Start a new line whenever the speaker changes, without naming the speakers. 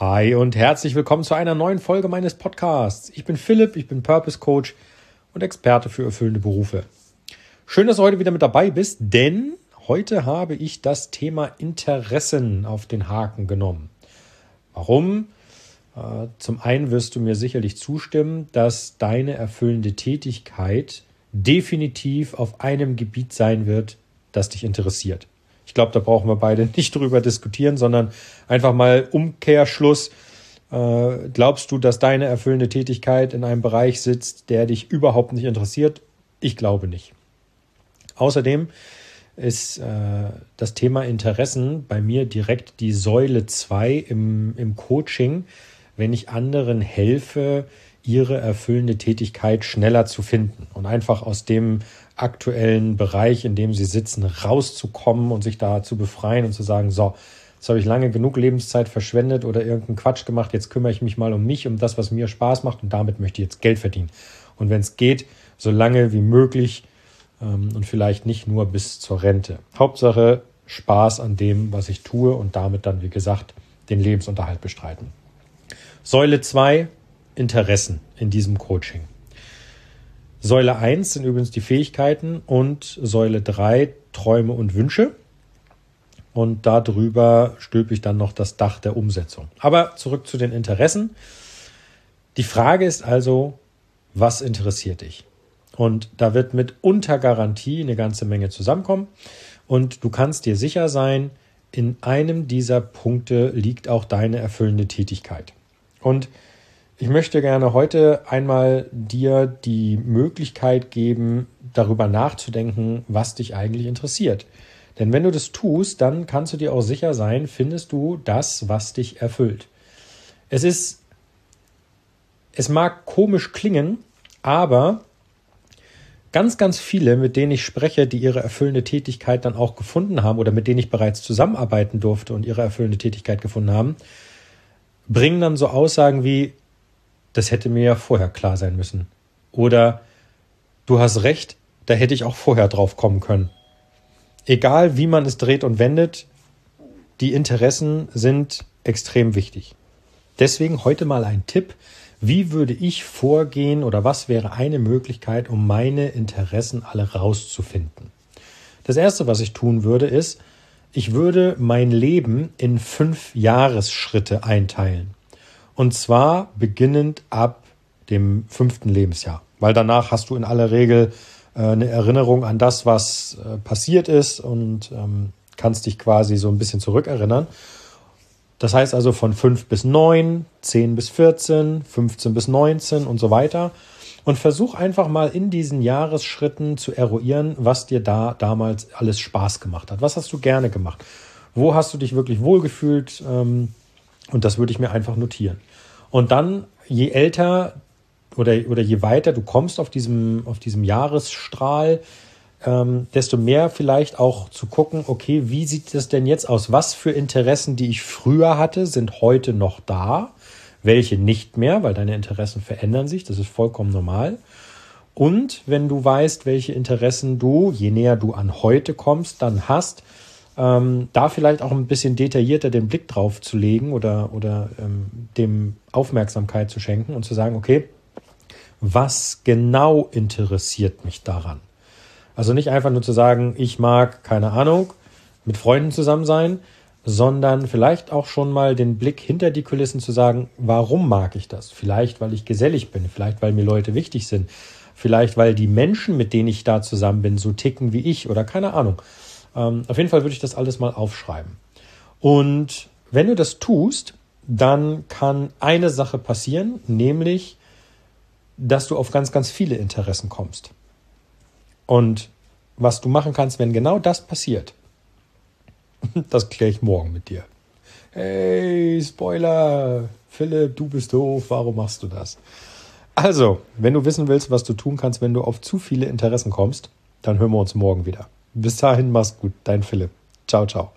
Hi und herzlich willkommen zu einer neuen Folge meines Podcasts. Ich bin Philipp, ich bin Purpose Coach und Experte für erfüllende Berufe. Schön, dass du heute wieder mit dabei bist, denn heute habe ich das Thema Interessen auf den Haken genommen. Warum? Äh, zum einen wirst du mir sicherlich zustimmen, dass deine erfüllende Tätigkeit definitiv auf einem Gebiet sein wird, das dich interessiert. Ich glaube, da brauchen wir beide nicht drüber diskutieren, sondern einfach mal Umkehrschluss. Äh, glaubst du, dass deine erfüllende Tätigkeit in einem Bereich sitzt, der dich überhaupt nicht interessiert? Ich glaube nicht. Außerdem ist äh, das Thema Interessen bei mir direkt die Säule 2 im, im Coaching, wenn ich anderen helfe, ihre erfüllende Tätigkeit schneller zu finden und einfach aus dem aktuellen Bereich, in dem sie sitzen, rauszukommen und sich da zu befreien und zu sagen, so, jetzt habe ich lange genug Lebenszeit verschwendet oder irgendeinen Quatsch gemacht, jetzt kümmere ich mich mal um mich, um das, was mir Spaß macht und damit möchte ich jetzt Geld verdienen. Und wenn es geht, so lange wie möglich ähm, und vielleicht nicht nur bis zur Rente. Hauptsache Spaß an dem, was ich tue und damit dann, wie gesagt, den Lebensunterhalt bestreiten. Säule 2, Interessen in diesem Coaching. Säule 1 sind übrigens die Fähigkeiten und Säule 3 Träume und Wünsche. Und darüber stülpe ich dann noch das Dach der Umsetzung. Aber zurück zu den Interessen. Die Frage ist also, was interessiert dich? Und da wird mit Untergarantie eine ganze Menge zusammenkommen. Und du kannst dir sicher sein, in einem dieser Punkte liegt auch deine erfüllende Tätigkeit. Und ich möchte gerne heute einmal dir die Möglichkeit geben, darüber nachzudenken, was dich eigentlich interessiert. Denn wenn du das tust, dann kannst du dir auch sicher sein, findest du das, was dich erfüllt. Es ist, es mag komisch klingen, aber ganz, ganz viele, mit denen ich spreche, die ihre erfüllende Tätigkeit dann auch gefunden haben oder mit denen ich bereits zusammenarbeiten durfte und ihre erfüllende Tätigkeit gefunden haben, bringen dann so Aussagen wie, das hätte mir ja vorher klar sein müssen. Oder du hast recht, da hätte ich auch vorher drauf kommen können. Egal wie man es dreht und wendet, die Interessen sind extrem wichtig. Deswegen heute mal ein Tipp. Wie würde ich vorgehen oder was wäre eine Möglichkeit, um meine Interessen alle rauszufinden? Das erste, was ich tun würde, ist, ich würde mein Leben in fünf Jahresschritte einteilen. Und zwar beginnend ab dem fünften Lebensjahr. Weil danach hast du in aller Regel äh, eine Erinnerung an das, was äh, passiert ist und ähm, kannst dich quasi so ein bisschen zurückerinnern. Das heißt also von fünf bis neun, zehn bis vierzehn, 15 bis 19 und so weiter. Und versuch einfach mal in diesen Jahresschritten zu eruieren, was dir da damals alles Spaß gemacht hat. Was hast du gerne gemacht? Wo hast du dich wirklich wohlgefühlt? Ähm, und das würde ich mir einfach notieren. Und dann, je älter oder, oder je weiter du kommst auf diesem, auf diesem Jahresstrahl, ähm, desto mehr vielleicht auch zu gucken, okay, wie sieht es denn jetzt aus? Was für Interessen, die ich früher hatte, sind heute noch da? Welche nicht mehr, weil deine Interessen verändern sich, das ist vollkommen normal. Und wenn du weißt, welche Interessen du, je näher du an heute kommst, dann hast, ähm, da vielleicht auch ein bisschen detaillierter den Blick drauf zu legen oder, oder ähm, dem Aufmerksamkeit zu schenken und zu sagen, okay, was genau interessiert mich daran? Also nicht einfach nur zu sagen, ich mag, keine Ahnung, mit Freunden zusammen sein, sondern vielleicht auch schon mal den Blick hinter die Kulissen zu sagen, warum mag ich das? Vielleicht, weil ich gesellig bin, vielleicht, weil mir Leute wichtig sind, vielleicht, weil die Menschen, mit denen ich da zusammen bin, so ticken wie ich oder keine Ahnung. Ähm, auf jeden Fall würde ich das alles mal aufschreiben. Und wenn du das tust, dann kann eine Sache passieren, nämlich, dass du auf ganz, ganz viele Interessen kommst. Und was du machen kannst, wenn genau das passiert, das kläre ich morgen mit dir. Hey, Spoiler, Philipp, du bist doof, warum machst du das? Also, wenn du wissen willst, was du tun kannst, wenn du auf zu viele Interessen kommst, dann hören wir uns morgen wieder. Bis dahin, mach's gut, dein Philipp. Ciao, ciao.